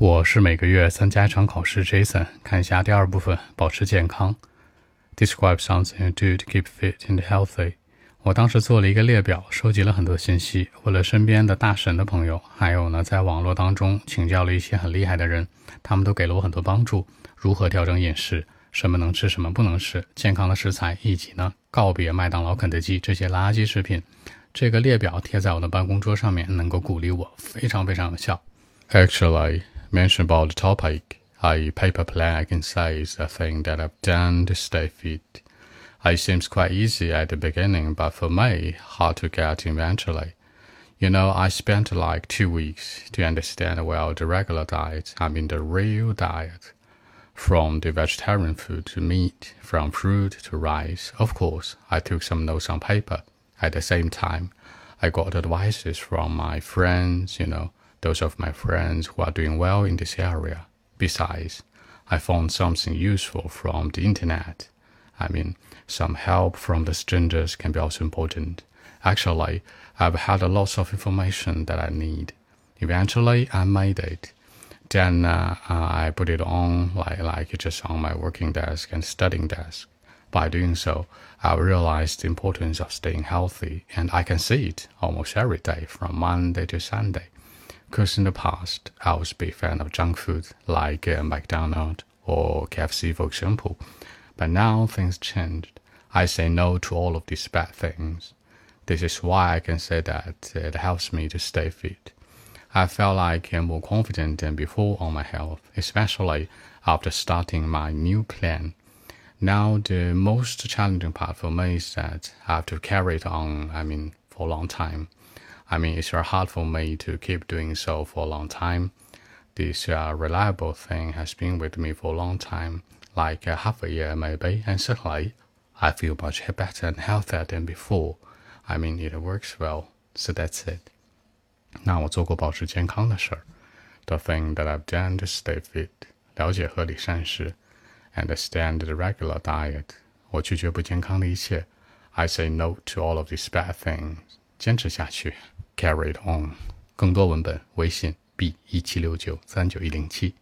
我是每个月参加一场考试，Jason。看一下第二部分，保持健康。Describe something you do to keep fit and healthy。我当时做了一个列表，收集了很多信息，问了身边的大神的朋友，还有呢，在网络当中请教了一些很厉害的人，他们都给了我很多帮助。如何调整饮食，什么能吃，什么不能吃，健康的食材，以及呢，告别麦当劳、肯德基这些垃圾食品。这个列表贴在我的办公桌上面，能够鼓励我，非常非常有效。Actually. Mention about the topic, a paper plan I can say is a thing that I've done to stay fit. It seems quite easy at the beginning, but for me, hard to get eventually. You know, I spent like two weeks to understand well the regular diet, I mean the real diet. From the vegetarian food to meat, from fruit to rice. Of course, I took some notes on paper. At the same time, I got advices from my friends, you know, those of my friends who are doing well in this area. Besides, I found something useful from the internet. I mean, some help from the strangers can be also important. Actually, I've had a lot of information that I need. Eventually, I made it. Then uh, I put it on like, like just on my working desk and studying desk. By doing so, I realized the importance of staying healthy, and I can see it almost every day from Monday to Sunday. Because in the past, I was a big fan of junk food like uh, McDonald's or KFC, for example. But now things changed. I say no to all of these bad things. This is why I can say that it helps me to stay fit. I felt like I'm more confident than before on my health, especially after starting my new plan. Now, the most challenging part for me is that I have to carry it on, I mean, for a long time. I mean, it's very hard for me to keep doing so for a long time. This uh, reliable thing has been with me for a long time, like uh, half a year maybe, and certainly I feel much better and healthier than before. I mean, it works well, so that's it. 那我做过保持健康的事儿，the thing that I've done to stay fit，了解合理膳食，understand the regular diet，我拒绝不健康的一切，I say no to all of these bad things， 坚持下去。，carry it on，更多文本微信 b 一七六九三九一零七。